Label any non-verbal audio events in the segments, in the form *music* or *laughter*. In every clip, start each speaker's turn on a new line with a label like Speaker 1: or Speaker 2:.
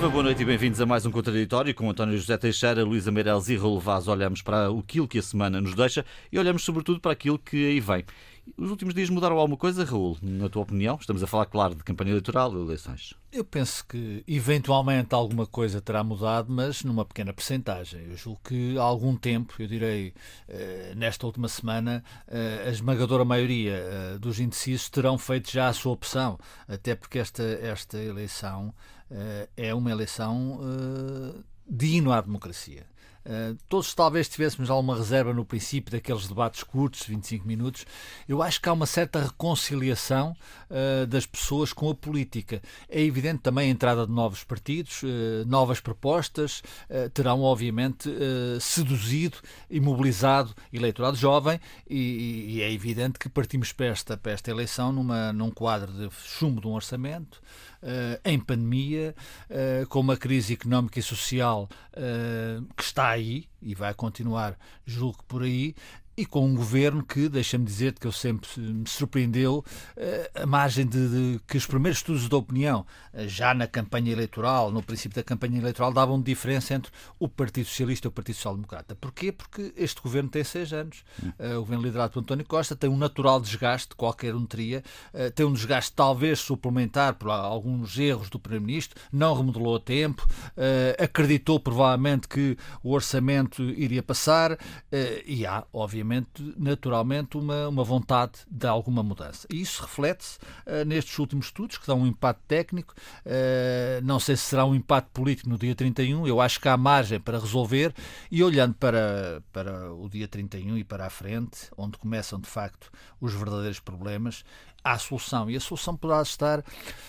Speaker 1: Viva, boa noite e bem-vindos a mais um Contraditório com António José Teixeira, Luísa Meireles e Raul Vaz. Olhamos para aquilo que a semana nos deixa e olhamos sobretudo para aquilo que aí vem. Os últimos dias mudaram alguma coisa, Raul? Na tua opinião? Estamos a falar, claro, de campanha eleitoral e eleições.
Speaker 2: Eu penso que eventualmente alguma coisa terá mudado, mas numa pequena percentagem. Eu julgo que há algum tempo, eu direi eh, nesta última semana, eh, a esmagadora maioria eh, dos indecisos terão feito já a sua opção, até porque esta, esta eleição é uma eleição digna à democracia. Uh, todos talvez tivéssemos alguma reserva no princípio daqueles debates curtos, 25 minutos. Eu acho que há uma certa reconciliação uh, das pessoas com a política. É evidente também a entrada de novos partidos, uh, novas propostas, terão obviamente seduzido e mobilizado eleitorado jovem e, e, é evidente que partimos para esta, para esta eleição numa, num quadro de chumbo de um orçamento, em pandemia, com uma crise económica e social que está aí e vai continuar, julgo que por aí, e com um governo que, deixa-me dizer que eu sempre me surpreendeu eh, a margem de, de, que os primeiros estudos de opinião, eh, já na campanha eleitoral, no princípio da campanha eleitoral, davam diferença entre o Partido Socialista e o Partido Social Democrata. Porquê? Porque este governo tem seis anos. Hum. Uh, o governo liderado por António Costa tem um natural desgaste, qualquer um teria, tem um desgaste talvez suplementar por alguns erros do Primeiro-Ministro, não remodelou a tempo, acreditou provavelmente que o orçamento iria passar e há, obviamente, naturalmente, uma, uma vontade de alguma mudança. E isso reflete-se uh, nestes últimos estudos, que dão um impacto técnico. Uh, não sei se será um impacto político no dia 31, eu acho que há margem para resolver. E olhando para, para o dia 31 e para a frente, onde começam de facto os verdadeiros problemas, há solução. E a solução poderá estar,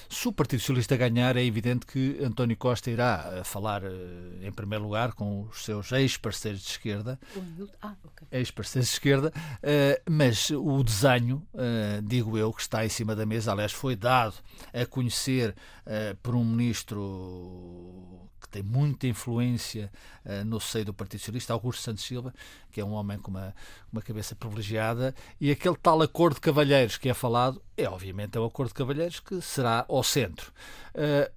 Speaker 2: se o Partido Socialista ganhar, é evidente que António Costa irá eh, falar, eh, em primeiro lugar, com os seus ex-parceiros de esquerda, ah, okay. ex-parceiros de esquerda, eh, mas o desenho, digo eu, que está em cima da mesa, aliás, foi dado a conhecer por um ministro que tem muita influência no seio do Partido Socialista, Augusto Santos Silva, que é um homem com uma, uma cabeça privilegiada, e aquele tal acordo de cavalheiros que é falado é obviamente é o acordo de cavalheiros que será ao centro.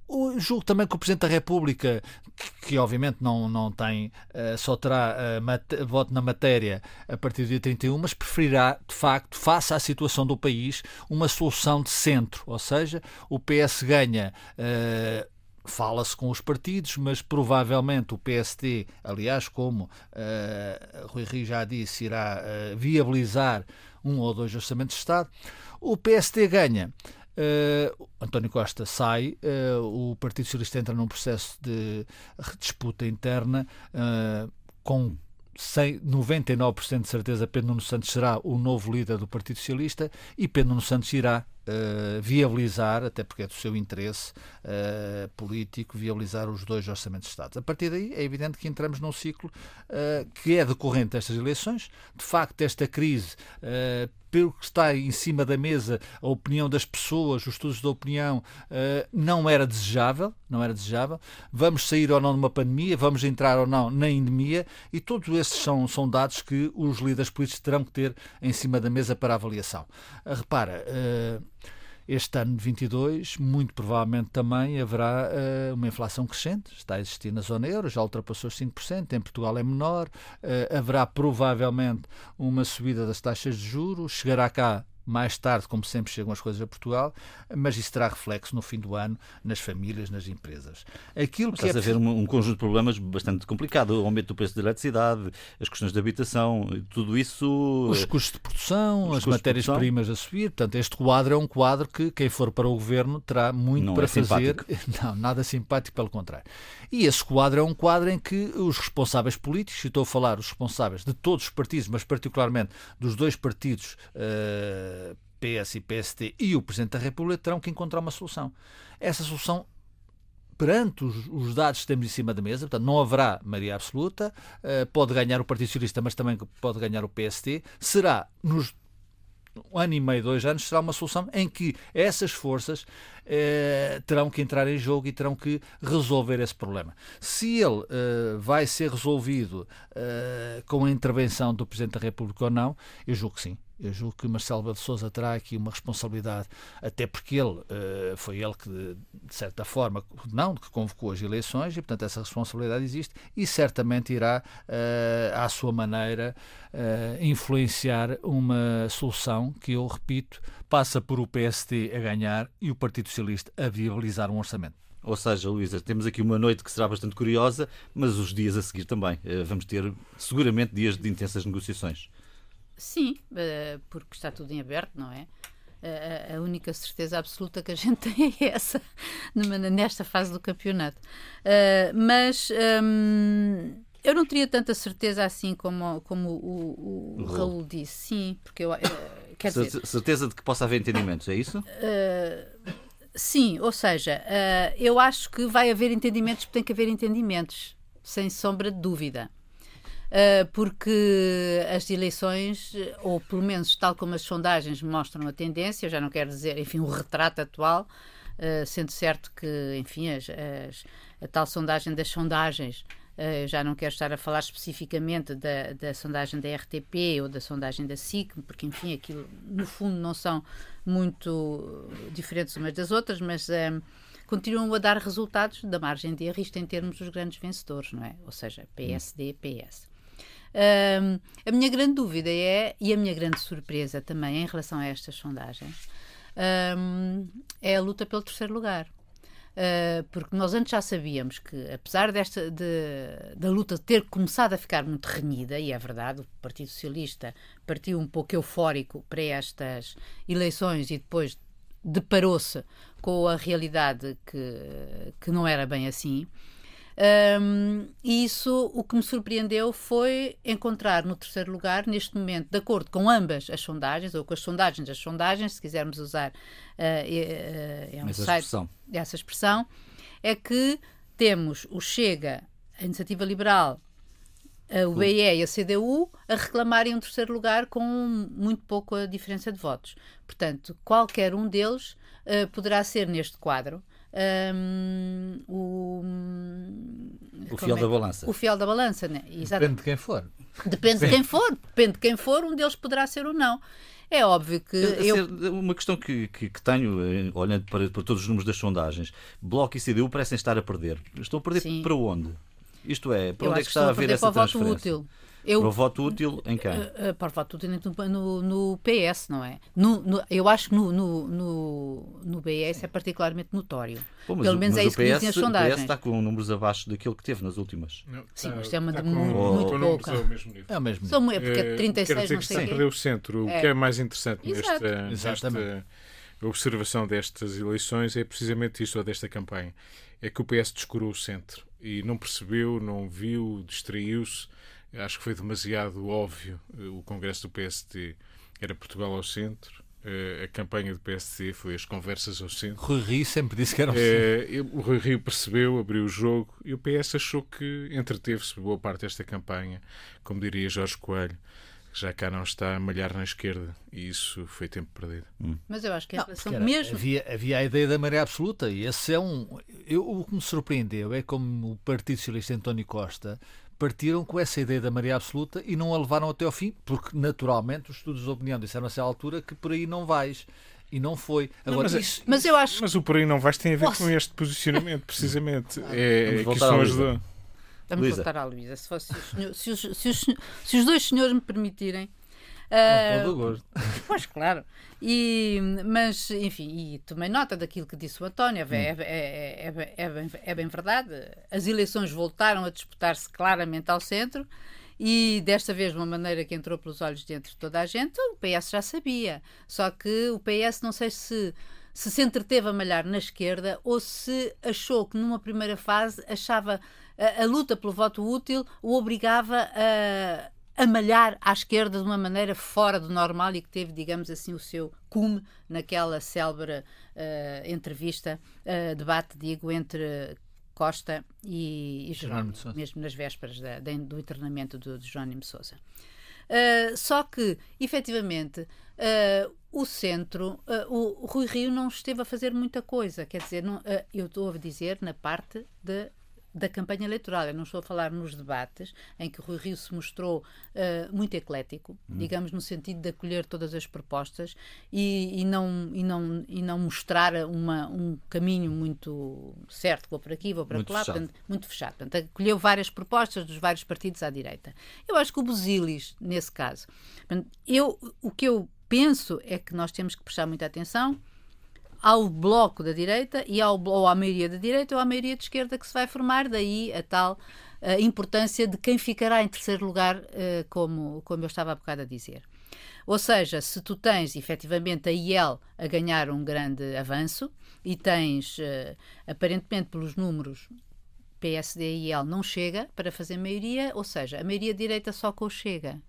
Speaker 2: Uh, julgo também que o Presidente da República, que, que obviamente não, não tem, uh, só terá uh, voto na matéria a partir do dia 31, mas preferirá, de facto, face à situação do país, uma solução de centro, ou seja, o PS ganha Fala-se com os partidos, mas provavelmente o PST, aliás, como uh, Rui Rio já disse, irá uh, viabilizar um ou dois orçamentos de Estado. O PST ganha. Uh, António Costa sai, uh, o Partido Socialista entra num processo de disputa interna uh, com 99% de certeza Pedro Nuno Santos será o novo líder do Partido Socialista e Pedro Nuno Santos irá uh, viabilizar, até porque é do seu interesse uh, político, viabilizar os dois orçamentos de Estado. A partir daí é evidente que entramos num ciclo uh, que é decorrente destas eleições. De facto, esta crise pelo que está em cima da mesa, a opinião das pessoas, os estudos de opinião, não era desejável, não era desejável. Vamos sair ou não de uma pandemia, vamos entrar ou não na endemia, e todos esses são, são dados que os líderes políticos terão que ter em cima da mesa para avaliação. repara, este ano de 22, muito provavelmente também haverá uh, uma inflação crescente, está a existir na zona euro, já ultrapassou os 5%, em Portugal é menor, uh, haverá provavelmente uma subida das taxas de juros, chegará cá mais tarde, como sempre chegam as coisas a Portugal, mas isso terá reflexo no fim do ano nas famílias, nas empresas.
Speaker 1: Aquilo que Estás é... a ver um, um, conjunto de problemas bastante complicado, o aumento do preço da eletricidade, as questões de habitação, tudo isso...
Speaker 2: Os custos de produção, as matérias-primas a subir, portanto este quadro é um quadro que quem for para o governo terá muito
Speaker 1: Não
Speaker 2: para
Speaker 1: é
Speaker 2: fazer.
Speaker 1: Simpático. *laughs*
Speaker 2: Não, nada simpático, pelo contrário. E esse quadro é um quadro em que os responsáveis políticos, e estou a falar os responsáveis de todos os partidos, mas particularmente dos dois partidos uh, PS e PST e o Presidente da República terão que encontrar uma solução. Essa solução perante os, os, dados que temos em cima da mesa, portanto, não haverá maioria absoluta, uh, pode ganhar o Partido Socialista, mas também pode ganhar o PST, será nos um ano e meio, dois anos, será uma solução em que essas forças eh, terão que entrar em jogo e terão que resolver esse problema. Se ele eh, vai ser resolvido eh, com a intervenção do Presidente da República ou não, eu julgo que sim Eu julgo que Marcelo de Souza terá aqui uma responsabilidade, até porque ele foi ele que, de certa forma, não, que convocou as eleições e, portanto, essa responsabilidade existe e certamente irá, à sua maneira, influenciar uma solução que, eu repito, passa por o PSD a ganhar e o Partido Socialista a viabilizar um orçamento.
Speaker 1: Ou seja, Luísa, temos aqui uma noite que será bastante curiosa, mas os dias a seguir também. Vamos ter seguramente dias de intensas negociações.
Speaker 3: Sim, eh, porque está tudo em aberto, não é? A única certeza absoluta que a gente *laughs* tem é essa nesta fase do campeonato. Eh, mas hum, eu não teria tanta certeza assim como, como o, o, o Raul disse. Sim, porque eu. Quer dizer,
Speaker 1: certeza de que possa haver entendimentos, é isso?
Speaker 3: sim, ou seja, eu acho que vai haver entendimentos, porque tem que haver entendimentos, sem sombra de dúvida. Ah, porque as eleições, ou pelo menos tal como as sondagens mostram a tendência, já não quero dizer, enfim, o retrato atual, sendo certo que, enfim, as, as, a tal sondagem das sondagens Uh, já não quero estar a falar especificamente da, da, sondagem da RTP ou da sondagem da SIC, porque, enfim, aquilo no fundo não são muito diferentes umas das outras, mas uh, continuam a dar resultados da margem de erro, isto em termos dos grandes vencedores, não é? Ou seja, PSD, PS. Um, a minha grande dúvida é, e a minha grande surpresa também em relação a estas sondagens, um, é a luta pelo terceiro lugar. Uh, porque nós antes já sabíamos que, apesar desta de, da luta ter começado a ficar muito renhida, e é verdade, o Partido Socialista partiu um pouco eufórico para estas eleições e depois deparou-se com a realidade que, que não era bem assim. Um, e isso, o que me surpreendeu foi encontrar no terceiro lugar, neste momento, de acordo com ambas as sondagens, ou com as sondagens das sondagens, se quisermos usar uh, é um essa, site, expressão. essa expressão, é que temos o Chega, a Iniciativa Liberal, o BE e a CDU a reclamarem um terceiro lugar com muito pouca diferença de votos. Portanto, qualquer um deles uh, poderá ser neste quadro um, o,
Speaker 1: o fiel é? da balança.
Speaker 3: O fiel da balança, né?
Speaker 2: Depende de quem for.
Speaker 3: Depende de quem for, depende de quem for, um deles poderá ser ou não. É óbvio que. Eu...
Speaker 1: Uma questão que, que, que, tenho, eh, olhando para, para todos os números das sondagens: Bloco e CDU parecem estar a perder. Estão a perder Sim. para onde? Isto é, para
Speaker 3: eu
Speaker 1: onde é que está a haver essa transferência? Eu, para o voto útil em quem?
Speaker 3: Uh, uh, para o voto útil no, no, no PS, não é? No, no, eu acho que no, no, no, no BS é particularmente notório.
Speaker 1: Pô, Pelo menos é isso que dizem as sondagens. O PS está com números abaixo daquilo que teve nas últimas.
Speaker 3: Não, Sim, mas é uma de muito, muito pouca.
Speaker 2: É o mesmo nível. É o mesmo nível.
Speaker 3: São, é porque é 36
Speaker 4: Quer dizer
Speaker 3: não sei
Speaker 4: que
Speaker 3: perdeu
Speaker 4: o centro. O é. que é mais interessante nesta, nesta observação destas eleições é precisamente isto, ou desta campanha. É que o PS descurou o centro e não percebeu, não viu, distraiu-se Acho que foi demasiado óbvio eh, o Congresso do PSD era Portugal ao centro. Uh, a campanha do PSD foi as conversas ao centro.
Speaker 2: Rui Rio sempre disse que era ao centro.
Speaker 4: Uh, o Rui Rio percebeu, abriu o jogo e o PS achou que entreteve-se boa parte desta campanha, como diria Jorge Coelho, já cá não está a malhar na esquerda e isso foi tempo perdido.
Speaker 3: Hum. Mas eu acho que a relação era, mesmo.
Speaker 2: Havia, havia a ideia da maré absoluta e esse é um. Eu, o que me surpreendeu é como o Partido Socialista António Costa partiram com essa ideia da maioria absoluta e não a levaram até ao fim, porque naturalmente os estudos de opinião disseram a essa altura que por aí não vais. E não foi.
Speaker 3: Agora, não, mas, isso, mas eu acho.
Speaker 4: Mas o por aí não vais tem a ver Posso... com este posicionamento, precisamente. é, é
Speaker 3: do... Vamos Luísa. voltar à Luísa. Se, fosse, se, os, se, os, se os dois senhores me permitirem,
Speaker 2: todo o gosto. *laughs*
Speaker 3: Pois, claro. E, mas, enfim, e tomei nota daquilo que disse o António. É, é, é, é, bem, é bem verdade. As eleições voltaram a disputar-se claramente ao centro e desta vez de uma maneira que entrou pelos olhos de entre toda a gente, o PS já sabia. Só que o PS não sei se se se entreteve a malhar na esquerda ou se achou que numa primeira fase achava a, a luta pelo voto útil o obrigava a, a malhar à esquerda de uma maneira fora do normal e que teve, digamos assim, o seu cume naquela célebre uh, entrevista, uh, debate, digo, entre Costa e, e Jerónimo, mesmo nas vésperas da, da, do internamento do, de Jerónimo Sousa. Uh, só que, efetivamente, o centro, o, Rui Rio não esteve a fazer muita coisa. Quer dizer, não, eu estou a dizer na parte de da campanha eleitoral. Eu não estou a falar nos debates, em que o Rui Rio se mostrou uh, muito eclético, hum. digamos, no sentido de acolher todas as propostas e, e, não, e, não, e não mostrar uma, um caminho muito certo, vou por aqui, vou para muito lá, fechado. Portanto, muito fechado. Portanto, acolheu várias propostas dos vários partidos à direita. Eu acho que o Busilis, nesse caso, portanto, eu, o que eu penso é que nós temos que prestar muita atenção ao bloco da direita e ao, ou à maioria da direita ou à maioria de esquerda que se vai formar, daí a tal a importância de quem ficará em terceiro lugar, uh, como, como eu estava há bocado a dizer. Ou seja, se tu tens efetivamente a IEL a ganhar um grande avanço e tens, uh, aparentemente pelos números, PSD e IEL não chega para fazer maioria, ou seja, a maioria direita só com o Chega.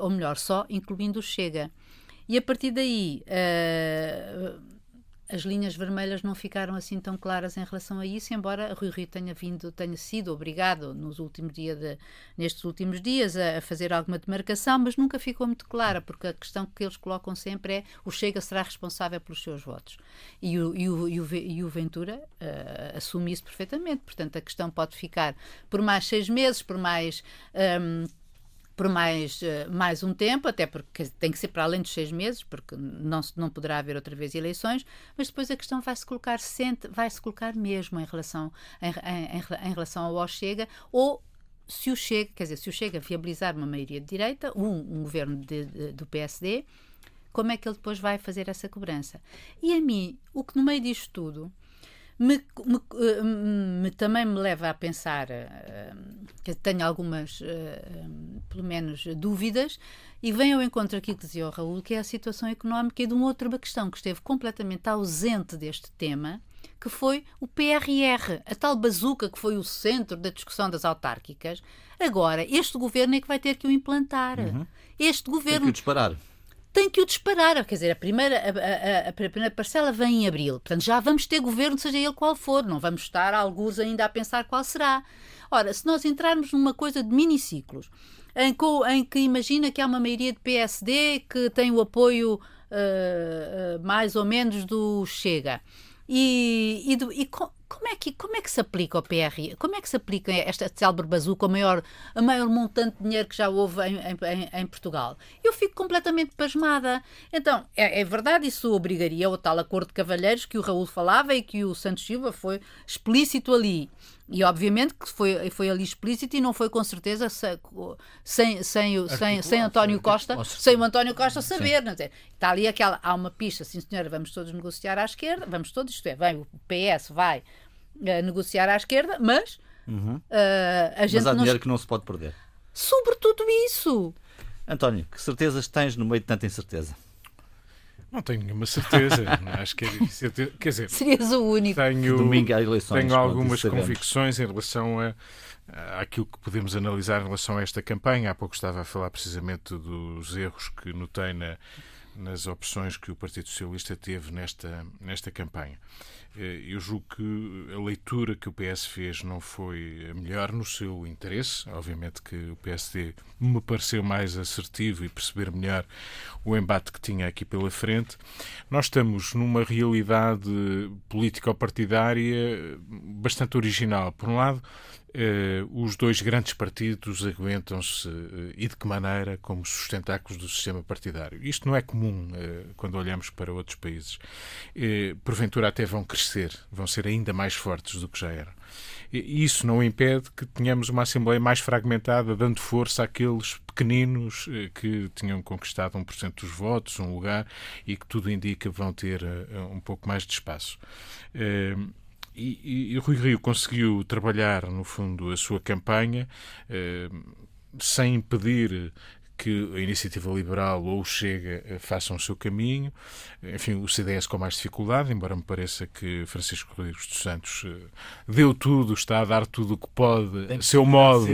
Speaker 3: Ou melhor, só incluindo o Chega. E a partir daí, uh, as linhas vermelhas não ficaram assim tão claras em relação a isso, embora Rui Rio tenha vindo, tenha sido obrigado nos últimos nestes últimos dias a, a, fazer alguma demarcação, mas nunca ficou muito clara, porque a questão que eles colocam sempre é o Chega será responsável pelos seus votos. E o, e o, e o, e o Ventura uh, assume isso perfeitamente. Portanto, a questão pode ficar por mais seis meses, por mais. Um, por mais, eh, mais um tempo, até porque tem que ser para além dos seis meses, porque não, não poderá haver outra vez eleições, mas depois a questão vai se colocar, vai se colocar mesmo em relação, em, em, em relação ao Chega, ou se o Chega, quer dizer, se o Chega viabilizar uma maioria de direita, um, um governo de, de, do PSD, como é que ele depois vai fazer essa cobrança? E a mim, o que no meio disto tudo me, me, eh, me, também me leva a pensar uh, que tenho algumas, uh, pelo menos, dúvidas, e vem ao encontro aqui que dizia o Raul, que é a situação económica e de uma outra questão que esteve completamente ausente deste tema, que foi o PRR, a tal bazuca que foi o centro da discussão das autárquicas. Agora, este governo é que vai ter que o implantar. Uhum. Este governo. Tem
Speaker 1: que o disparar
Speaker 3: tem que o disparar. Quer dizer, a primeira, a, a, a, primeira parcela vem em abril. Portanto, já vamos ter governo, seja ele qual for. Não vamos estar alguns ainda a pensar qual será. Ora, se nós entrarmos numa coisa de miniciclos, em, em que imagina que há uma maioria de PSD que tem o apoio uh, uh, mais ou menos do Chega. E, e, do, e como é que como é que se aplica o PR? Como é que se aplica esta célebre bazuca, o maior, a maior montante de dinheiro que já houve em, em, em Portugal? Eu fico completamente pasmada. Então, é, é, verdade, isso obrigaria ao tal acordo de cavalheiros que o Raul falava e que o Santos Silva foi explícito ali. E obviamente que foi, foi ali explícito e não foi com certeza sem, sem, sem, sem, sem António Costa, sem o António Costa saber. Não é? Está ali aquela, há uma pista, sim senhora, vamos todos negociar à esquerda, vamos todos, isto é, vem o PS, vai a negociar à esquerda, mas
Speaker 1: uhum. uh, a gente. Mas há dinheiro que não se pode perder.
Speaker 3: Sobretudo isso.
Speaker 1: António, que certezas tens no meio de tanta incerteza?
Speaker 4: Não tenho nenhuma certeza. *laughs* Acho que é difícil. Quer dizer,
Speaker 3: serias o único.
Speaker 1: Tenho, Domingo há eleições.
Speaker 4: Tenho algumas convicções em relação a, àquilo que podemos analisar em relação a esta campanha. Há pouco estava a falar precisamente dos erros que notei na, nas opções que o Partido Socialista teve nesta, nesta campanha. Eh, eu julgo que a leitura que o PS fez não foi a melhor no seu interesse. Obviamente que o PSD me pareceu mais assertivo e perceber melhor o embate que tinha aqui pela frente. Nós estamos numa realidade político-partidária bastante original. Por um lado, os dois grandes partidos aguentam-se uh, e de que maneira como sustentáculos do sistema partidário. Isto não é comum uh, quando olhamos para outros países. porventura até vão crescer, vão ser ainda mais fortes do que já eram. Isso não impede que tenhamos uma Assembleia mais fragmentada, dando força àqueles pequeninos que tinham conquistado 1% dos votos, um lugar, e que tudo indica vão ter um pouco mais de espaço. E, e, e Rui Rio conseguiu trabalhar, no fundo, a sua campanha eh, sem impedir que a Iniciativa Liberal ou o Chega eh, façam o seu caminho. Enfim, o CDS com mais dificuldade, embora me pareça que Francisco Rodrigues dos Santos eh, deu tudo, está a dar tudo o que pode, a seu modo,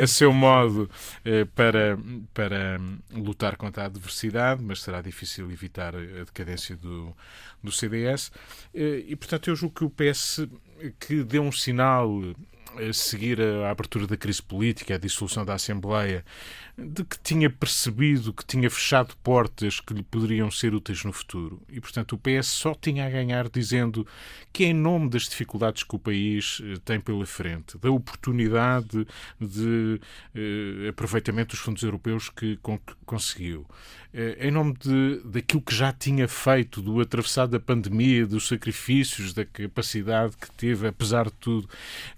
Speaker 4: a seu modo eh, para, para lutar contra a adversidade, mas será difícil evitar a decadência do, do CDS. E, portanto, eu julgo que o PS que deu um sinal seguir a abertura da crise política, a dissolução da Assembleia, de que tinha percebido que tinha fechado portas que lhe poderiam ser úteis no futuro. E, portanto, o PS só tinha a ganhar dizendo que, em nome das dificuldades que o país eh, tem pela frente, da oportunidade de eh, aproveitamento dos fundos europeus que con conseguiu, eh, em nome de, daquilo que já tinha feito, do atravessar da pandemia, dos sacrifícios, da capacidade que teve, apesar de tudo,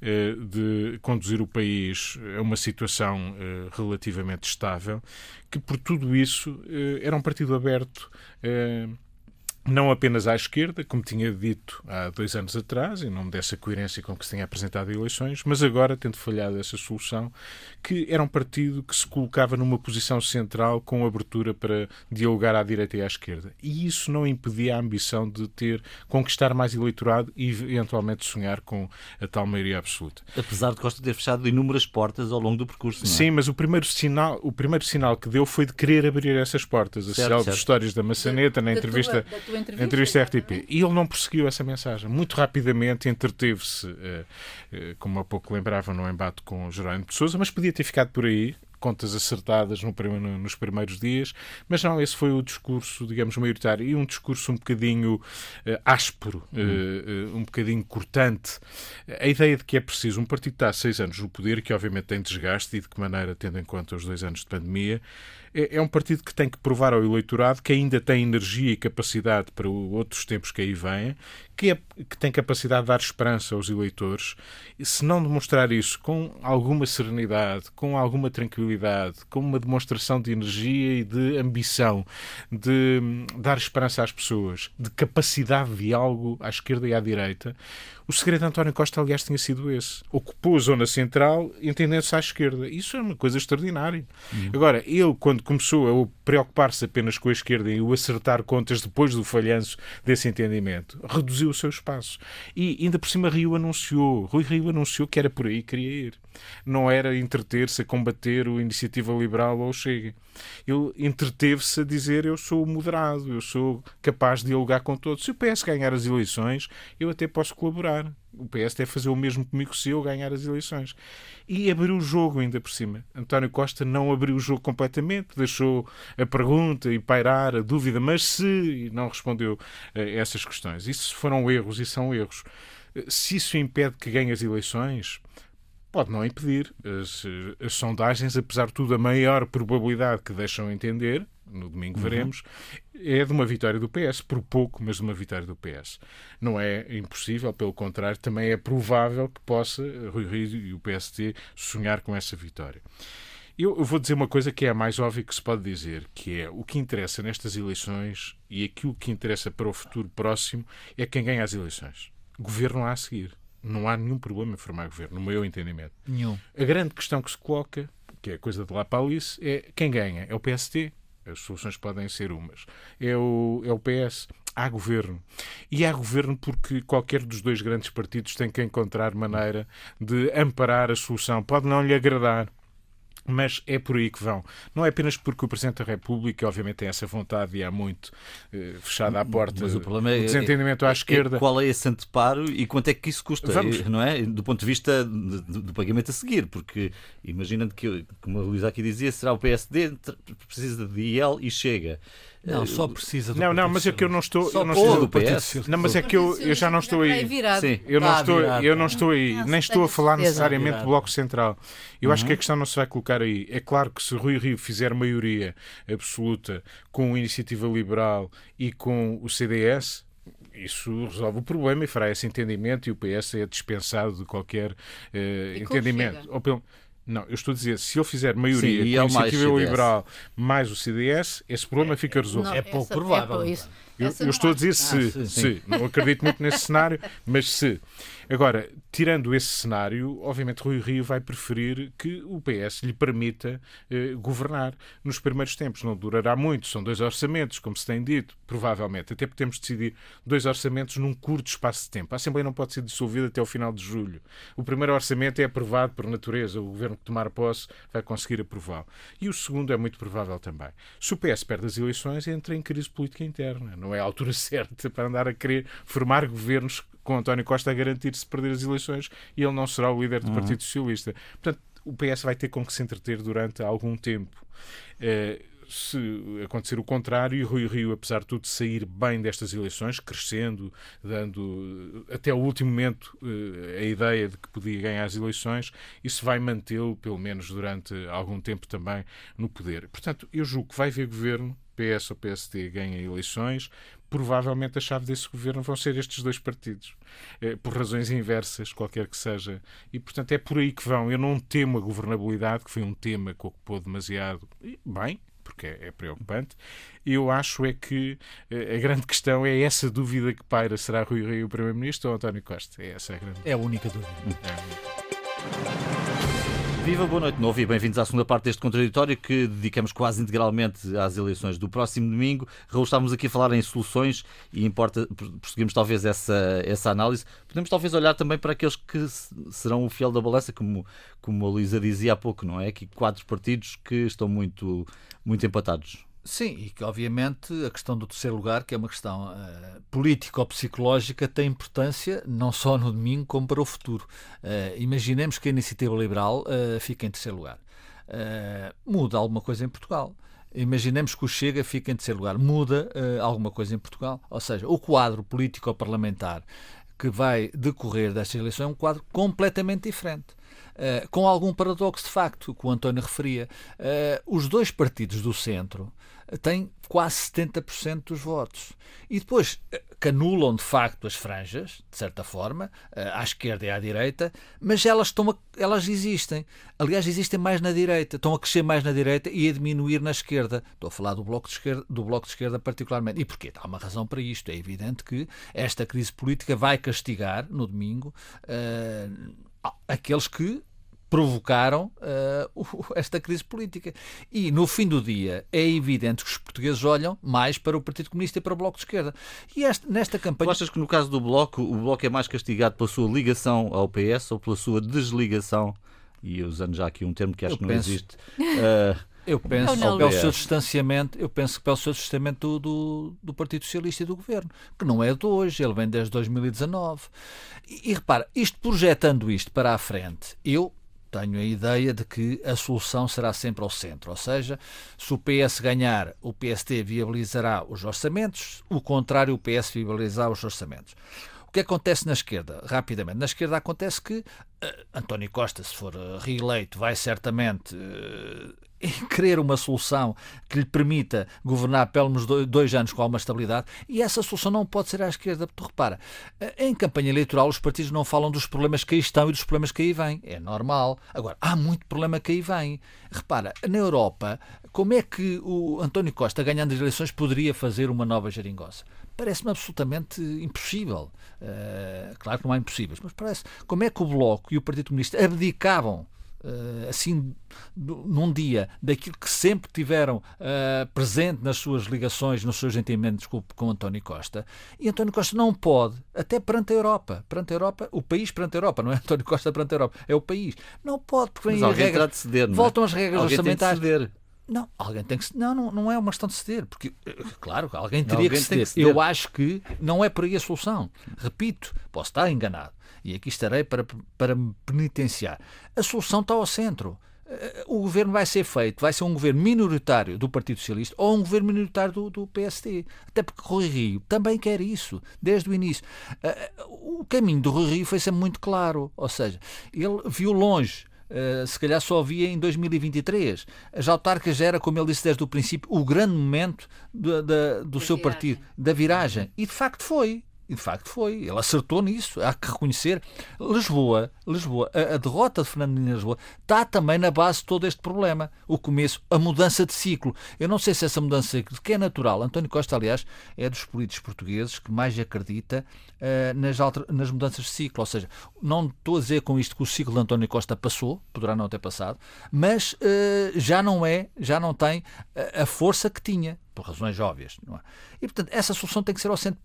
Speaker 4: eh, de conduzir o país a uma situação eh, relativamente estável, que por tudo isso eh, era um partido aberto não apenas à esquerda, como tinha dito há dois anos atrás, em nome dessa coerência com que se tinha apresentado eleições, mas agora, tendo falhado essa solução, que era um partido que se colocava numa posição central com abertura para dialogar à direita e à esquerda. E isso não impedia a ambição de ter, conquistar mais eleitorado e eventualmente sonhar com a tal maioria absoluta.
Speaker 1: Apesar de Costa ter fechado inúmeras portas ao longo do percurso. É?
Speaker 4: Sim, mas o primeiro sinal, o primeiro sinal que deu foi de querer abrir essas portas. A certo, certo. histórias da maçaneta, na entrevista. Da tua entrevista, entrevista à RTP. E ele não perseguiu essa mensagem. Muito rapidamente entreteve-se, uh, uh, como há pouco lembrava, no embate com Jerónimo de Sousa, mas podia ter ficado por aí, contas acertadas no, no, nos primeiros dias, mas não, esse foi o discurso, digamos, maioritário e um discurso um bocadinho uh, áspero, uh, uh, um bocadinho cortante. A ideia de que é preciso um partido que está há seis anos no poder, que obviamente tem desgaste e de que maneira, tendo em conta os dois anos de pandemia, é, é um partido que tem que provar ao eleitorado que ainda tem energia e capacidade para outros tempos que aí vêm, que, é, que tem capacidade de dar esperança aos eleitores. E se não demonstrar isso com alguma serenidade, com alguma tranquilidade, com uma demonstração de energia e de ambição, de hum, dar esperança às pessoas, de capacidade de algo à esquerda e à direita, o segredo de António Costa, aliás, tinha sido esse. Ocupou a zona central, entendendo-se à esquerda. Isso é uma coisa extraordinária. Uhum. Agora, ele, quando começou a preocupar-se apenas com a esquerda e o acertar contas depois do falhanço desse entendimento, reduziu o seu espaço. E ainda por cima Rio anunciou, Rui Rio anunciou que era por aí que queria ir. Não era entreter-se a combater o Iniciativa Liberal ou o Chega. Ele entreteve-se a dizer eu sou moderado, eu sou capaz de dialogar com todos. Se o PS ganhar as eleições, eu até posso colaborar. O PS deve fazer o mesmo comigo se eu ganhar as eleições. E abriu o jogo ainda por cima. António Costa não abriu o jogo completamente, deixou a pergunta e pairar a dúvida, mas se não respondeu a essas questões. Isso foram erros e são erros. Se isso impede que ganhe as eleições, pode não impedir. As, as, sondagens, apesar de tudo, a maior probabilidade que deixam entender, no domingo uhum. veremos, é de uma vitória do PS, por pouco, mas de uma vitória do PS. Não é impossível, pelo contrário, também é provável que possa Rui Rio e o PST sonhar com essa vitória. Eu, eu vou dizer uma coisa que é a mais óbvia que se pode dizer, que é o que interessa nestas eleições e aquilo que interessa para o futuro próximo é quem ganha as eleições. Governo há a seguir não há nenhum problema em formar governo, no meu entendimento.
Speaker 2: Nenhum.
Speaker 4: A grande questão que se coloca, que é a coisa de lá para Alice, é quem ganha? É o PST? As soluções podem ser umas. É o, é o PS? Há governo. E há governo porque qualquer dos dois grandes partidos tem que encontrar maneira de amparar a solução. Pode não lhe agradar, mas é por aí que vão. Não é apenas porque o Presidente da República, obviamente, tem essa vontade e há muito eh, fechada à porta
Speaker 1: Mas o, problema é,
Speaker 4: desentendimento à
Speaker 1: é,
Speaker 4: esquerda.
Speaker 1: É qual é esse anteparo e quanto é que isso custa? Vamos. Não é? Do ponto de vista do, do pagamento a seguir, porque imaginando que, como a Luísa aqui dizia, será o PSD, precisa de IEL e chega.
Speaker 2: Não, eh, só precisa do
Speaker 4: Não, não, mas é que eu não estou.
Speaker 1: Só
Speaker 4: eu não estou
Speaker 1: do PS.
Speaker 4: Não, mas é que eu, eu já não estou aí.
Speaker 3: Sim.
Speaker 4: Eu não estou, eu não estou aí, nem estou a falar necessariamente do Bloco Central. Eu acho que a questão não se vai colocar aí. É claro que se Rui Rio fizer maioria absoluta com a Iniciativa Liberal e com o CDS, isso resolve o problema e fará esse entendimento e o PS é dispensado de qualquer uh, entendimento. Ou pelo, não, eu estou a dizer, se ele fizer maioria Sim, com a Iniciativa Liberal mais o CDS, esse problema é, fica resolvido.
Speaker 2: Não, é pouco essa, provável. É, isso,
Speaker 4: eu, eu estou a dizer ah, se, sim, se. Não acredito muito nesse cenário, mas se. Agora, tirando esse cenário, obviamente Rui Rio vai preferir que o PS lhe permita eh, governar nos primeiros tempos. Não durará muito, são dois orçamentos, como se tem dito, provavelmente. Até podemos decidir dois orçamentos num curto espaço de tempo. A Assembleia não pode ser dissolvida até o final de julho. O primeiro orçamento é aprovado por natureza. O Governo que tomar posse vai conseguir aprová-lo. E o segundo é muito provável também. Se o PS perde as eleições, entra em crise política interna. Não é a altura *laughs* certa para andar a querer formar governos com António Costa a garantir-se perder as eleições e ele não será o líder do uhum. Partido Socialista. Portanto, o PS vai ter com que se entreter durante algum tempo. Uh, se acontecer o contrário, e Rui Rio, apesar de tudo, sair bem destas eleições, crescendo, dando até o último momento eh, a ideia de que podia ganhar as eleições, isso vai mantê-lo, pelo menos durante algum tempo também, no poder. Portanto, eu julgo que vai haver governo, PS ou PST ganha eleições, provavelmente a chave desse governo vão ser estes dois partidos, eh, por razões inversas, qualquer que seja. E, portanto, é por aí que vão. Eu não temo a governabilidade, que foi um tema que ocupou demasiado. bem, porque é, é preocupante. Eu acho é que eh, a grande questão é essa dúvida que paira: será Rui Rio o Primeiro-Ministro ou António Costa? É essa a grande.
Speaker 2: É a única dúvida.
Speaker 1: É. Viva, boa noite novo e bem-vindos à segunda parte deste contraditório que dedicamos quase integralmente às eleições do próximo domingo. Raul, estávamos aqui a falar em soluções e importa prosseguimos talvez essa, essa análise. Podemos talvez olhar também para aqueles que serão o fiel da balança, como, como a Luísa dizia há pouco, não é? Aqui quatro partidos que estão muito, muito empatados.
Speaker 2: Sim, e que obviamente a questão do terceiro lugar, que é uma questão uh, político-psicológica, tem importância não só no domingo como para o futuro. Uh, imaginemos que a iniciativa liberal uh, em terceiro lugar. muda alguma coisa em Portugal. Imaginemos que o Chega fica em terceiro lugar. Muda alguma coisa em Portugal. Ou seja, o quadro político-parlamentar que vai decorrer destas eleições é um quadro completamente diferente. Uh, com algum paradoxo de facto, que o António referia. Uh, os dois partidos do centro têm quase 70% dos votos. E depois eh, que anulam de facto as franjas, de certa forma, eh, à esquerda e à direita, mas elas, estão a, elas existem. Aliás, existem mais na direita, estão a crescer mais na direita e a diminuir na esquerda. Estou a falar do Bloco de Esquerda, do bloco de esquerda particularmente. E porquê? Há uma razão para isto. É evidente que esta crise política vai castigar, no domingo, uh, aqueles que provocaram *laughs* uh, esta crise política. E, no fim do dia, é evidente que os portugueses olham mais para o Partido Comunista e para o Bloco de Esquerda. E este, nesta campanha...
Speaker 1: Tu achas que, no caso do Bloco, o Bloco é mais castigado pela sua ligação ao PS ou pela sua desligação? E usando já aqui um termo que acho eu que não penso... existe... Uh...
Speaker 2: Eu penso não, pelo seu distanciamento, eu penso que pelo seu distanciamento do, do, do, Partido Socialista e do Governo, que não é de hoje, ele vem desde 2019. E, e repara, isto projetando isto para a frente, eu tenho a ideia de que a solução será sempre ao centro, ou seja, se o PS ganhar, o PST viabilizará os orçamentos, o contrário, o PS viabilizará os orçamentos. O que acontece na esquerda? Rapidamente, na esquerda acontece que uh, António Costa, se for uh, reeleito, vai certamente uh, querer uma solução que lhe permita governar pelo menos dois anos com alguma estabilidade, e essa solução não pode ser à esquerda. Porque, repara, em campanha eleitoral os partidos não falam dos problemas que aí estão e dos problemas que aí vêm. É normal. Agora, há muito problema que aí vem. Repara, na Europa, como é que o António Costa, ganhando as eleições, poderia fazer uma nova geringonça? Parece-me absolutamente impossível. Uh, claro que não há impossíveis, mas parece. Como é que o Bloco e o Partido Comunista abdicavam assim, num dia, daquilo que sempre tiveram uh, presente nas suas ligações, nos seus entendimentos com, com António Costa. E António Costa não pode, até perante a Europa, perante a Europa, o país perante a Europa, não é António Costa perante a Europa, é o país. Não pode, porque vem
Speaker 1: regras, de ceder,
Speaker 2: é? voltam as regras
Speaker 1: alguém
Speaker 2: orçamentais. Não, alguém tem que não, não, não é uma questão de ceder, porque eh, claro, alguém teria alguém que, ceder. que, ceder. Eu acho que não é por aí a solução. Repito, posso estar enganado e aqui estarei para, para me penitenciar. A solução está ao centro. Eh, o governo vai ser feito, vai ser um governo minoritário do Partido Socialista ou um governo minoritário do, do PSD. Até porque Rui Rio também quer isso, desde o início. Eh, o caminho do Rui Rio foi sempre muito claro, ou seja, ele viu longe. Uh, se calhar só havia em 2023. As autárquicas era, como ele disse desde o princípio, o grande momento do, da, do seu viragem. partido, da viragem. E de facto foi. E de facto foi, ele acertou nisso, há que reconhecer. Lisboa, Lisboa, a, a derrota de Fernandinho em Lisboa está também na base de todo este problema. O começo, a mudança de ciclo. Eu não sei se essa mudança de ciclo, que é natural. António Costa, aliás, é dos políticos portugueses que mais acredita uh, nas, alter, nas mudanças de ciclo. Ou seja, não estou a dizer com isto que o ciclo de António Costa passou, poderá não ter passado, mas uh, já não é, já não tem a, a força que tinha, por razões óbvias. É? E portanto, essa solução tem que ser ao centro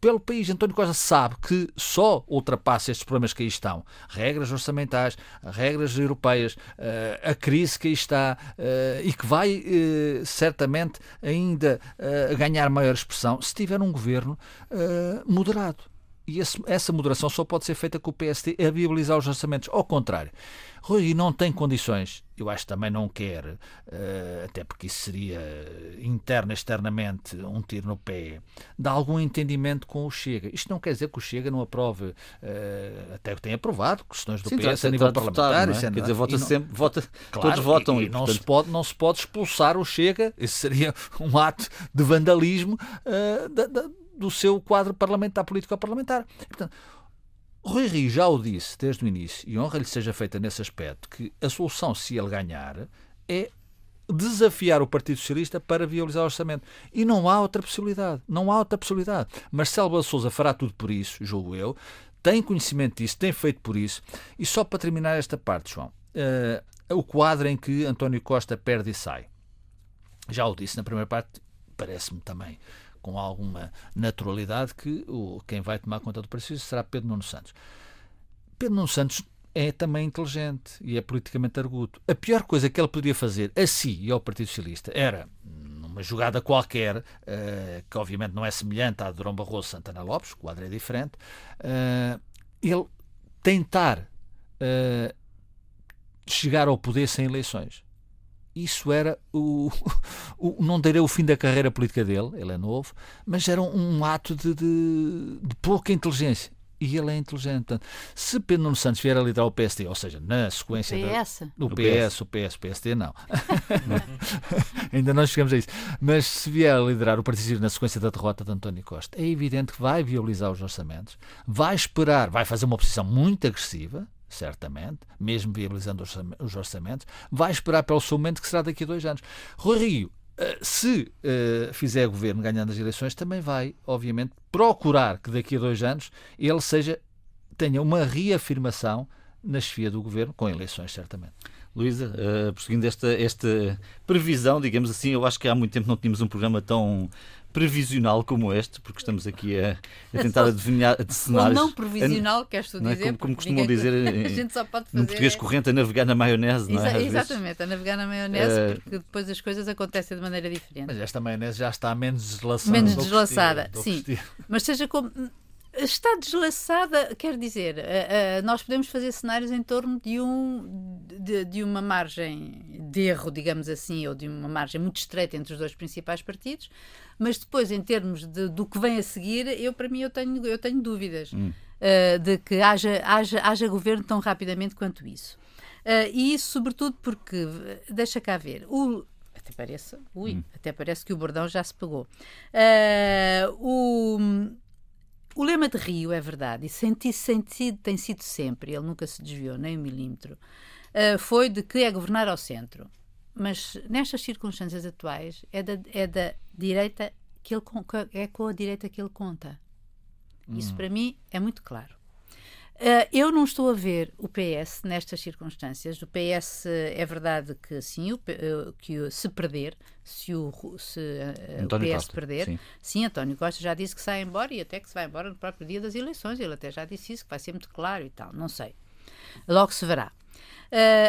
Speaker 2: pelo país. António Costa sabe que só ultrapassa estes problemas que aí estão, regras orçamentais, regras europeias, eh, a crise que aí está eh, e que vai eh, certamente ainda ganhar maior expressão se tiver um governo moderado. E esse, essa moderação só pode ser feita com o PSD a viabilizar os orçamentos. Ao contrário, Rui não tem condições, eu acho que também não quer, uh, até porque isso seria interna, externamente, um tiro no pé, de algum entendimento com o Chega. Isto não quer dizer que o Chega não aprove, uh, até que tem aprovado questões do Sim, PS a nível parlamentar.
Speaker 1: Votar, é? Quer dizer, vota não, sempre, vota, claro, todos votam.
Speaker 2: E, e, e não, portanto... se pode, não se pode expulsar o Chega, isso seria *laughs* um ato de vandalismo uh, da, da do seu quadro parlamentar, político-parlamentar. Portanto, Rui Rio já o disse desde o início, e honra lhe seja feita nesse aspecto, que a solução, se ele ganhar, é desafiar o Partido Socialista para viabilizar o orçamento. E não há outra possibilidade. Não há outra possibilidade. Marcelo Souza fará tudo por isso, julgo eu, tem conhecimento disso, tem feito por isso. E só para terminar esta parte, João, uh, o quadro em que António Costa perde e sai. Já o disse na primeira parte, parece-me também com alguma naturalidade que o, quem vai tomar conta do Partido será Pedro Nuno Santos. Pedro Nuno Santos é também inteligente e é politicamente arguto. A pior coisa que ele poderia fazer a si e ao Partido Socialista era, numa jogada qualquer, uh, que obviamente não é semelhante à de Durão Barroso Santana Lopes, o quadro é diferente, uh, ele tentar uh, chegar ao poder sem eleições isso era o, *laughs* o, não direi o fim da carreira política dele, ele é novo, mas era um, um ato de, de, de, pouca inteligência. E ele é inteligente. Portanto, se Pedro Nuno Santos vier a liderar o PSD, ou seja, na sequência
Speaker 3: PS.
Speaker 2: Da, do PS, o PS, o PSD não. *laughs* Ainda não chegamos a isso. Mas se vier a liderar o Partido na sequência da derrota de António Costa, é evidente que vai viabilizar os orçamentos, vai esperar, vai fazer uma oposição muito agressiva, certamente, mesmo viabilizando os orçamentos, vai esperar pelo seu momento que será daqui a dois anos. Rui Rio, eh, se uh, fizer governo ganhando as eleições, também vai, obviamente, procurar que daqui a dois anos ele seja tenha uma reafirmação na chefia do governo, com eleições, certamente.
Speaker 1: Luísa, uh, prosseguindo esta, esta previsão, digamos assim, eu acho que há muito tempo não tínhamos um programa tão previsional como este, porque estamos aqui a, a tentar adivinhar de cenários.
Speaker 3: Ou não previsional, queres tu dizer?
Speaker 1: É? Como, como costumam dizer *laughs*
Speaker 3: a gente só pode fazer
Speaker 1: no português é... corrente, a navegar na maionese, não é?
Speaker 3: exatamente, a navegar na maionese, uh... porque depois as coisas acontecem de maneira diferente.
Speaker 2: Mas esta maionese já está menos deslaçada.
Speaker 3: Menos deslaçada, sim. Mas seja como está deslaçada, quer dizer, uh, uh, nós podemos fazer cenários em torno de, um, de, de, uma margem de erro, digamos assim, ou de uma margem muito estreita entre os dois principais partidos, mas depois, em termos de, do que vem a seguir, eu, para mim, eu tenho, eu tenho dúvidas hum. uh, de que haja, haja, haja governo tão rapidamente quanto isso. e isso, sobretudo, porque, deixa cá ver, o, até parece, ui, hum. até parece que o bordão já se pegou. o o lema de Rio é verdade, e senti, sentido tem sido sempre, ele nunca se desviou nem um milímetro, uh, foi de que é governar ao centro. Mas nestas circunstâncias atuais é da, é da direita que ele é com a direita que ele conta. Isso hum. para mim é muito claro. Uh, eu não estou a ver o PS nestas circunstâncias. O PS é verdade que sim, o, uh, que se perder, se o, se, uh, o PS Costa, perder, sim. sim. António Costa já disse que sai embora e até que se vai embora no próprio dia das eleições. Ele até já disse isso, que vai ser muito claro e tal. Não sei. Logo se verá.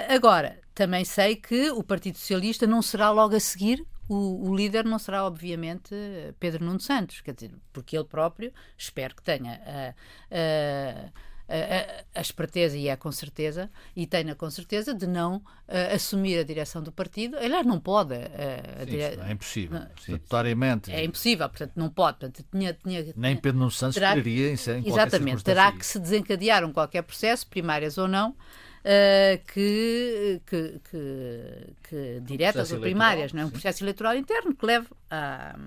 Speaker 3: agora, também sei que o Partido Socialista não será logo a seguir o, o, líder não será, obviamente, Pedro Nuno Santos, quer dizer, porque ele próprio, espero que tenha uh, uh, a, a, esperteza e é com certeza, e tem-na com certeza, de não uh, assumir a direção do partido. Aliás, não pode. Uh,
Speaker 2: Sim, dire... É impossível. Estatutoriamente.
Speaker 3: É impossível, portanto, não pode. Portanto, tinha, tinha,
Speaker 2: Nem Pedro Nuno Santos terá, quereria em
Speaker 3: Exatamente. Terá que se desencadear um qualquer processo, primárias ou não, Uh, que, que, que, que, diretas ou primárias, não é? um processo eleitoral interno que leve a.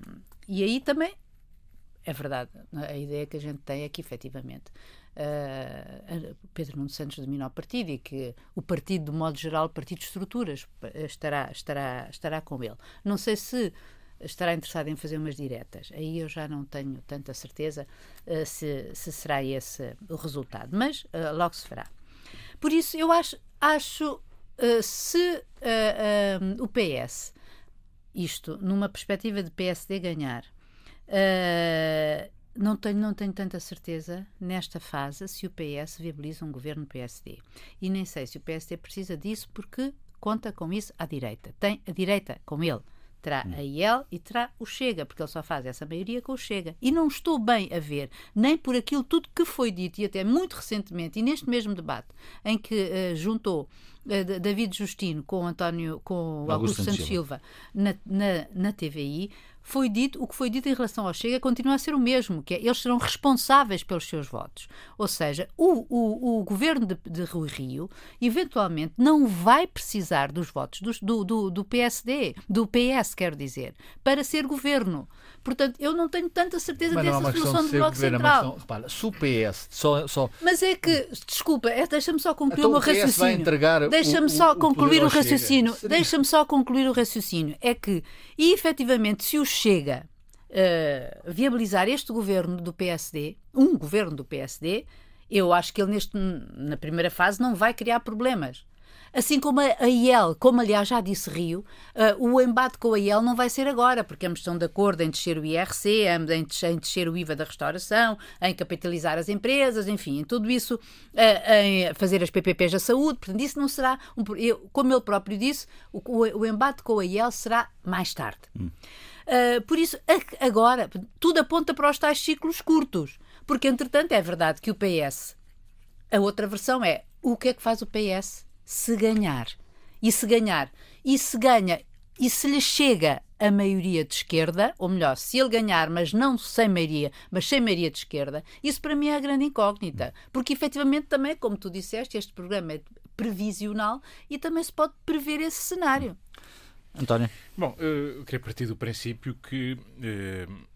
Speaker 3: E aí também é verdade, a ideia que a gente tem é que efetivamente uh, Pedro Nuno Santos domina o partido e que o partido, de modo geral, o partido de estruturas, estará, estará, estará com ele. Não sei se estará interessado em fazer umas diretas. Aí eu já não tenho tanta certeza uh, se, se, será esse o resultado, mas uh, logo se fará. Por isso, eu acho, acho uh, se o PS, isto numa perspectiva de PSD ganhar, não tenho, não tenho tanta certeza nesta fase se o PS viabiliza um governo PSD. E nem sei se o PSD precisa disso porque conta com isso à direita. Tem a direita com ele. Terá hum. a IEL e terá o Chega, porque ele só faz essa maioria com o Chega. E não estou bem a ver, nem por aquilo tudo que foi dito, e até muito recentemente, e neste mesmo debate, em que uh, juntou uh, David Justino com António, com Augusto, Augusto Santos Silva, Silva na, na, na TVI, foi dito, o que foi dito em relação ao Chega continua a ser o mesmo, que é eles serão responsáveis pelos seus votos. Ou seja, o, o, o governo de, de Rui Rio eventualmente não vai precisar dos votos do, do, do PSD, do PS, quero dizer, para ser governo. Portanto, eu não tenho tanta certeza Mas dessa solução do Bloco Central. Questão,
Speaker 2: repara, se o PS só, só...
Speaker 3: Mas é que, desculpa, é, deixa-me só concluir então, o meu raciocínio. Deixa-me só concluir o, o raciocínio. Deixa-me só concluir o raciocínio. É que, e, efetivamente, se o Chega uh, viabilizar este governo do PSD, um governo do PSD, eu acho que ele neste, na primeira fase não vai criar problemas. Assim como a IEL, como aliás já disse Rio, uh, o embate com a IEL não vai ser agora, porque ambos estão de acordo em descer o IRC, em descer o IVA da restauração, em capitalizar as empresas, enfim, em tudo isso, uh, em fazer as PPPs da saúde. Portanto, isso não será, um, eu, como ele próprio disse, o, o, o, embate com a IEL será mais tarde. Hum. Uh, por isso, agora, tudo aponta para os tais ciclos curtos. Porque, entretanto, é verdade que o PS. A outra versão é o que é que faz o PS se ganhar. E se ganhar. E se ganha. E se lhe chega a maioria de esquerda, ou melhor, se ele ganhar, mas não sem maioria, mas sem maioria de esquerda, isso para mim é a grande incógnita. Porque efetivamente também, como tu disseste, este programa é previsional e também se pode prever esse cenário.
Speaker 1: António?
Speaker 4: Bom, eu queria partir do princípio que uh,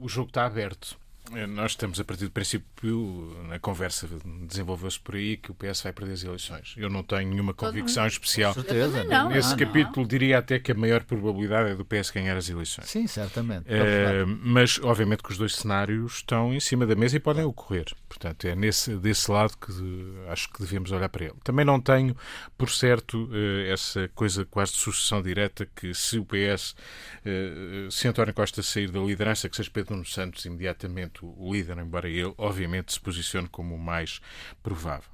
Speaker 4: o jogo está aberto. Eh, nós estamos a partir do princípio, na conversa desenvolveu-se por aí, que o PS vai perder as eleições. Eu não tenho nenhuma convicção especial.
Speaker 2: Com certeza.
Speaker 4: Não, Nesse não, capítulo, não. diria até que a maior probabilidade é do PS ganhar as eleições.
Speaker 2: Sim, certamente.
Speaker 4: É, mas, obviamente, que os dois cenários estão em cima da mesa e podem ocorrer. Portanto, é nesse, desse lado que acho que devemos olhar para ele. Também não tenho, por certo, eh, essa coisa quase de sucessão direta que se o PS, se António Costa sair da liderança, que seja Pedro Nuno Santos imediatamente o líder, embora ele, obviamente, se posicione como o mais provável.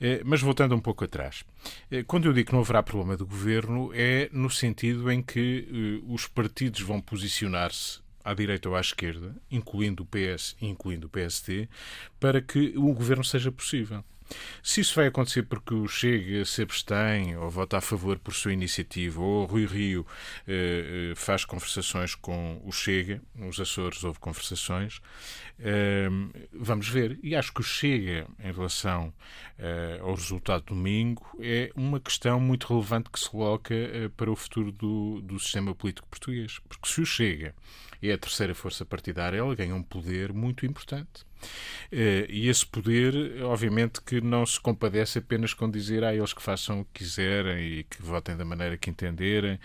Speaker 4: Eh, mas voltando um pouco atrás, eh, quando eu digo que não haverá problema do governo, é no sentido em que eh, os partidos vão posicionar-se à direita ou à esquerda, incluindo o PS e incluindo o PSD, para que o governo seja possível. Se isso vai acontecer porque o Chega se abstém ou vota a favor por sua iniciativa, ou o Rui Rio eh, eh, faz conversações com o Chega, nos Açores houve conversações, vamos ver. E acho que o Chega, em relação eh, ao resultado domingo, é uma questão muito relevante que se coloca eh, para o futuro do, do sistema político português. Porque se o Chega é a terceira força partidária, ela ganha um poder muito importante. Eh, e esse poder, obviamente, que não se compadece apenas com dizer a ah, eles que façam o que quiserem e que votem da maneira que entenderem,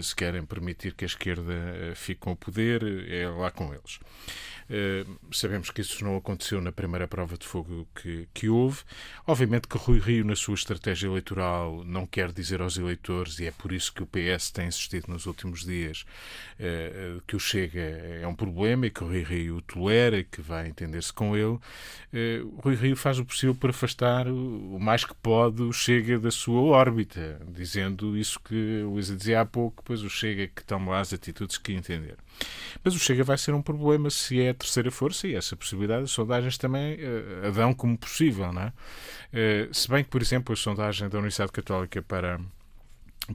Speaker 4: se querem permitir que a esquerda fique com o poder, é lá com eles. Sabemos que isso não aconteceu na primeira prova de fogo que, que houve. Obviamente que Rui Rio, na sua estratégia eleitoral, não quer dizer aos eleitores, e é por isso que o PS tem insistido nos últimos dias, uh, que o Chega é um problema e que o Rui Rio tolera e que vai entender-se com ele. Uh, Rui Rio faz o possível por afastar o, o mais que pode o Chega da sua órbita, dizendo isso que o Luísa dizia há pouco, pois o Chega que toma as atitudes que entender. Mas o Chega vai ser um problema se é a terceira força e essa possibilidade as sondagens também uh, a dão como possível. Não é? Uh, se bem que, por exemplo, a sondagem da Universidade Católica para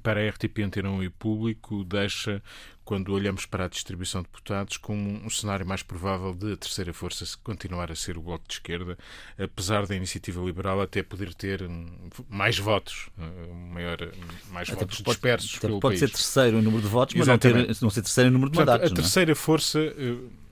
Speaker 4: para a RTP Antena 1 e Público deixa, quando olhamos para a distribuição de deputados, como um cenário mais provável de a terceira força continuar a ser o Bloco de Esquerda, apesar da iniciativa liberal até poder ter mais votos, eh, maior, mais até votos pode, dispersos pelo
Speaker 1: pode
Speaker 4: país.
Speaker 1: ser terceiro em número de votos, mas não, ter, não ser terceiro em número de Portanto, mandatos.
Speaker 4: A é? terceira força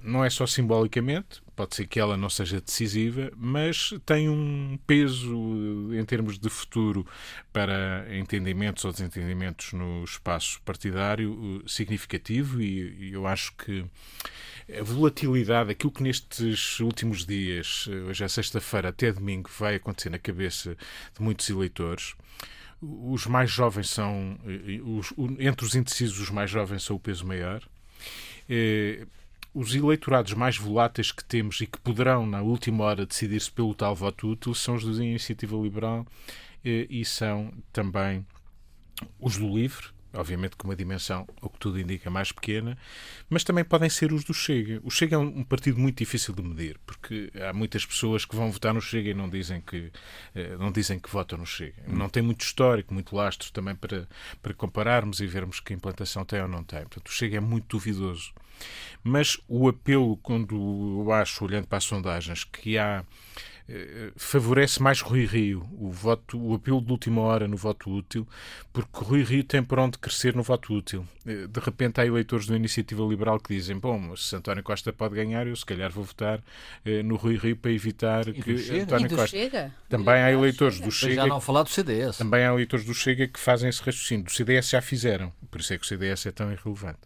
Speaker 4: não é só simbolicamente, pode ser que ela não seja decisiva, mas tem um peso em termos de futuro para entendimentos ou desentendimentos no espaço partidário eh, significativo e eu acho que a volatilidade, aquilo que nestes últimos dias, eh, hoje é sexta-feira até domingo, vai acontecer na cabeça de muitos eleitores. Os mais jovens são, eh, os, entre os indecisos, os mais jovens são o peso maior os eleitorados mais voláteis que temos e que poderão, na última hora, decidir-se pelo tal voto útil são os da Iniciativa Liberal eh, e são também os do Livre, obviamente com uma dimensão, o que tudo indica, mais pequena, mas também podem ser os do Chega. O Chega é um, partido muito difícil de medir, porque há muitas pessoas que vão votar no Chega e não dizem que, eh, não dizem que votam no Chega. Não tem muito histórico, muito lastro também para, para compararmos e vermos que implantação tem ou não tem. Portanto, o Chega é muito duvidoso. Mas o apelo, quando eu acho, olhando para as sondagens, que há eh, favorece mais Rui Rio, o, voto, o apelo de última hora no voto útil, porque Rui Rio tem para onde crescer no voto útil. Eh, de repente há eleitores da Iniciativa Liberal que dizem: Bom, se António Costa pode ganhar, eu se calhar vou votar eh, no Rui Rio para evitar
Speaker 3: e
Speaker 4: que
Speaker 3: Chega?
Speaker 4: António
Speaker 3: Costa. Chega?
Speaker 4: Também há eleitores do Chega.
Speaker 2: Já não falar do CDS.
Speaker 4: Também há eleitores do Chega que fazem esse raciocínio. Do CDS já fizeram, por isso é que o CDS é tão irrelevante.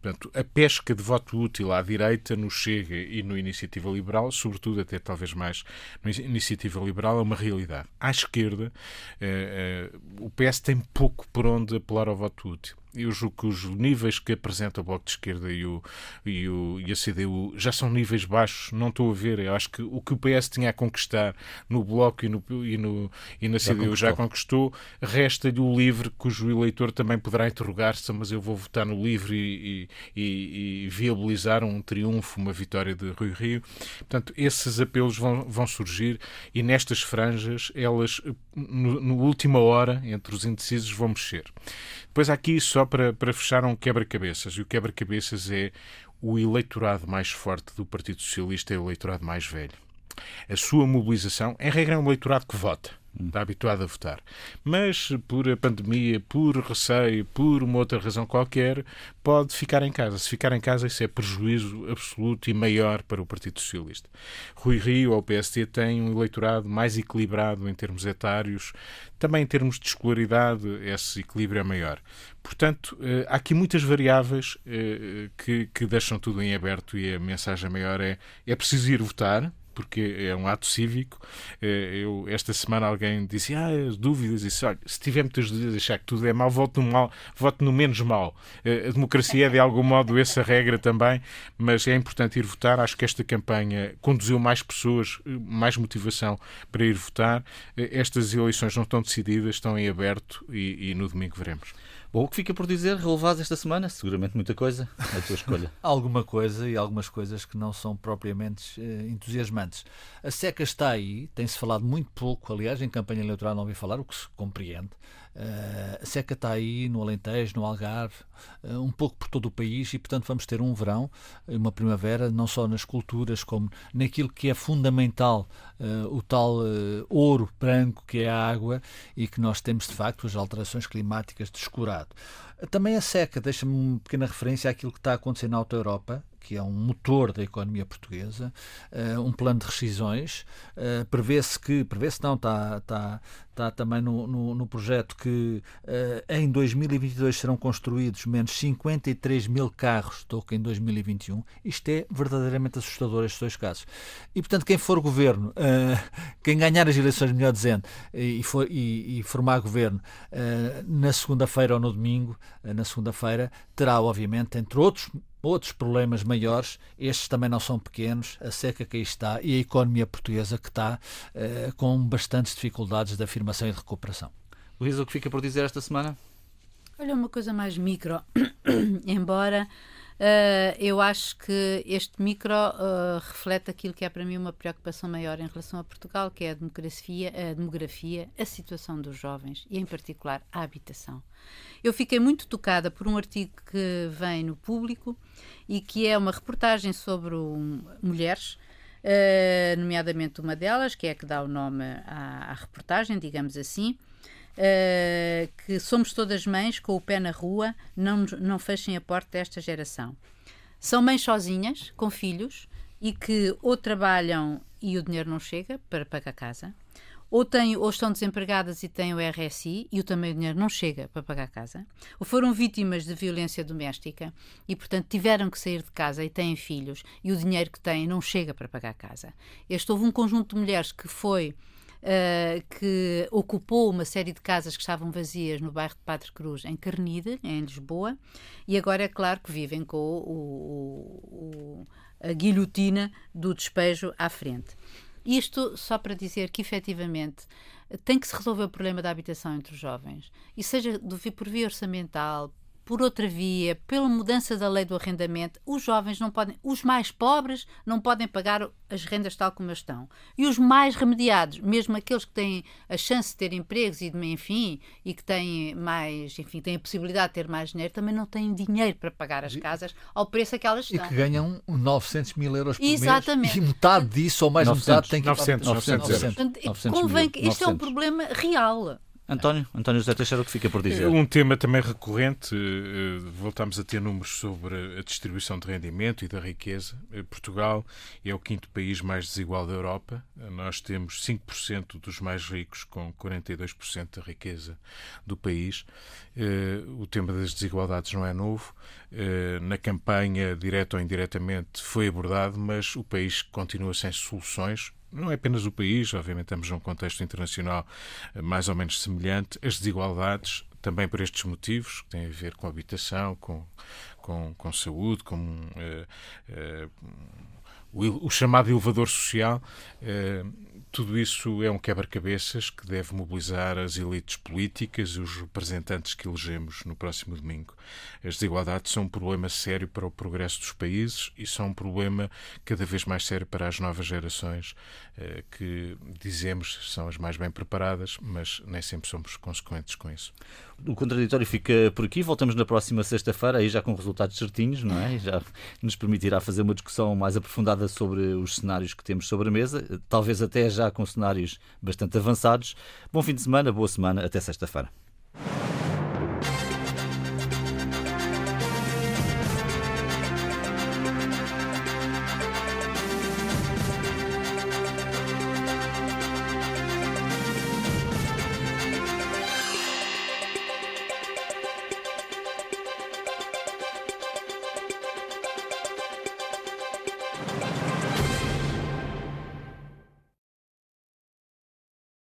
Speaker 4: Portanto, a pesca de voto útil à direita no Chega e no Iniciativa Liberal, sobretudo até talvez mais no Iniciativa Liberal, é uma realidade. À esquerda, eh, eh, o PS tem pouco por onde apelar ao voto útil eu julgo que os níveis que apresenta o Bloco de Esquerda e, o, e, o, e a CDU já são níveis baixos, não estou a ver. Eu acho que o que o PS tinha a conquistar no Bloco e, no, e, no, e na já CDU conquistou. já conquistou, resta-lhe o LIVRE, cujo eleitor também poderá interrogar-se, mas eu vou votar no LIVRE e, e, e, viabilizar um triunfo, uma vitória de Rui Rio. Portanto, esses apelos vão, vão surgir e nestas franjas, elas, no, no última hora, entre os indecisos, vão mexer. Depois há aqui, só para, para fechar, um quebra-cabeças. E o quebra-cabeças é o eleitorado mais forte do Partido Socialista é o eleitorado mais velho. A sua mobilização, em regra, é um eleitorado que vota está habituado a votar. Mas por a pandemia, por receio, por uma outra razão qualquer, pode ficar em casa. Se ficar em casa, isso é prejuízo absoluto e maior para o Partido Socialista. Rui Rio, ao PST, tem um eleitorado mais equilibrado em termos etários, também em termos de escolaridade, esse equilíbrio é maior. Portanto, eh, há aqui muitas variáveis eh, que, que deixam tudo em aberto e a mensagem maior é é preciso ir votar, porque é um ato cívico. Eh, eu, esta semana alguém disse, ah, dúvidas, e disse, olha, se tiver muitas dúvidas, achar que tudo é mau, vote no, mal, vote no menos mal. Eh, a democracia é, de algum modo, essa regra também, mas é importante ir votar. Acho que esta campanha conduziu mais pessoas, mais motivação para ir votar. Eh, estas eleições não estão decididas, estão em aberto e, e no domingo veremos.
Speaker 1: Bom, o que fica por dizer, relevados esta semana? Seguramente muita coisa, a tua escolha. *laughs*
Speaker 2: Alguma coisa e algumas coisas que não são propriamente eh, entusiasmantes. A seca está aí, tem-se falado muito pouco, aliás, em campanha eleitoral não ouvi falar, o que se compreende. Uh, a seca está aí no Alentejo, no Algarve, uh, um pouco por todo o país e, portanto, vamos ter um verão, uma primavera, não só nas culturas, como naquilo que é fundamental, uh, o tal ouro branco que é a água e que nós temos, de facto, as alterações climáticas descurado. Também a seca, deixa-me uma pequena referência àquilo que está a acontecer na Alta Europa, que é um motor da economia portuguesa, uh, um plano de rescisões. Uh, prevê-se que, prevê-se não, está, está, está também no, no, no projeto que uh, em 2022 serão construídos menos 53 mil carros do que em 2021. Isto é verdadeiramente assustador, estes dois casos. E, portanto, quem for governo, quem ganhar as eleições, melhor dizendo, e, for, e, e formar governo na segunda-feira ou no domingo, na segunda-feira, terá, obviamente, entre outros outros problemas maiores, estes também não são pequenos, a seca que aí está e a economia portuguesa que está eh, com bastantes dificuldades de afirmação e de recuperação.
Speaker 1: Luísa, o que fica por dizer esta semana?
Speaker 3: Olha, uma coisa mais micro, *coughs* embora uh, eu acho que este micro uh, reflete aquilo que é para mim uma preocupação maior em relação a Portugal, que é a demografia, a demografia, a situação dos jovens e, em particular, a habitação. Eu fiquei muito tocada por um artigo que vem no público e que é uma reportagem sobre um, mulheres, uh, nomeadamente uma delas, que é a que dá o nome à, à reportagem, digamos assim. Uh, que somos todas mães com o pé na rua, não, não fechem a porta desta geração. São mães sozinhas, com filhos, e que ou trabalham e o dinheiro não chega para pagar a casa, ou, têm, ou estão desempregadas e têm o RSI e o também o dinheiro não chega para pagar a casa, ou foram vítimas de violência doméstica e, portanto, tiveram que sair de casa e têm filhos e o dinheiro que têm não chega para pagar a casa. Este houve um conjunto de mulheres que foi Uh, que ocupou uma série de casas que estavam vazias no bairro de Padre Cruz, em Carnide, em Lisboa, e agora é claro que vivem com o, o, a guilhotina do despejo à frente. Isto só para dizer que, efetivamente, tem que se resolver o problema da habitação entre os jovens. E seja por via orçamental, por outra via, pela mudança da lei do arrendamento, os jovens não podem, os mais pobres não podem pagar as rendas tal como estão. E os mais remediados, mesmo aqueles que têm a chance de ter empregos e enfim, e que têm mais, enfim, têm a possibilidade de ter mais dinheiro, também não têm dinheiro para pagar as casas ao preço que elas estão.
Speaker 2: E que ganham 900 mil euros por Exatamente. mês. E metade disso, ou mais 900, metade, tem que
Speaker 4: 900, 900, 900, 900,
Speaker 3: 900 convém que este é um problema real.
Speaker 1: António, António José Teixeira, o que fica por dizer?
Speaker 4: Um tema também recorrente, eh, voltamos a ter números sobre a distribuição de rendimento e da riqueza. Eh, Portugal é o quinto país mais desigual da Europa. Nós temos 5% dos mais ricos com 42% da riqueza do país. Eh, o tema das desigualdades não é novo. Na campanha, direta ou indiretamente, foi abordado, mas o país continua sem soluções não é apenas o país, obviamente estamos num contexto internacional eh, mais ou menos semelhante, as desigualdades, também por estes motivos, que têm a ver com habitação, com, com, com saúde, com uh, uh, o, o, chamado elevador social, uh, tudo isso é um quebra-cabeças que deve mobilizar as elites políticas e os representantes que elegemos no próximo domingo. As desigualdades são um problema sério para o progresso dos países e são um problema cada vez mais sério para as novas gerações, eh, que dizemos são as mais bem preparadas, mas nem sempre somos consequentes com isso.
Speaker 1: O contraditório fica por aqui. Voltamos na próxima sexta-feira, aí já com resultados certinhos, não é? Já nos permitirá fazer uma discussão mais aprofundada sobre os cenários que temos sobre a mesa, talvez até já com cenários bastante avançados. Bom fim de semana, boa semana, até sexta-feira.